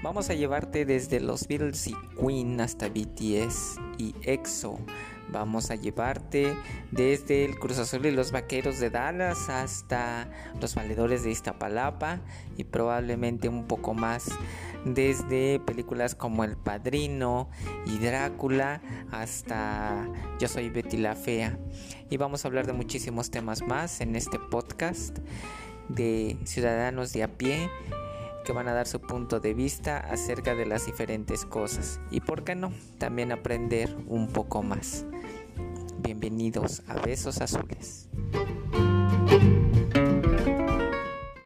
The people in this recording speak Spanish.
Vamos a llevarte desde los Beatles y Queen hasta BTS y EXO. Vamos a llevarte desde el Cruz Azul y los Vaqueros de Dallas hasta los Valedores de Iztapalapa y probablemente un poco más desde películas como El Padrino y Drácula hasta Yo soy Betty la Fea. Y vamos a hablar de muchísimos temas más en este podcast de ciudadanos de a pie que van a dar su punto de vista acerca de las diferentes cosas y, por qué no, también aprender un poco más. Bienvenidos a Besos Azules.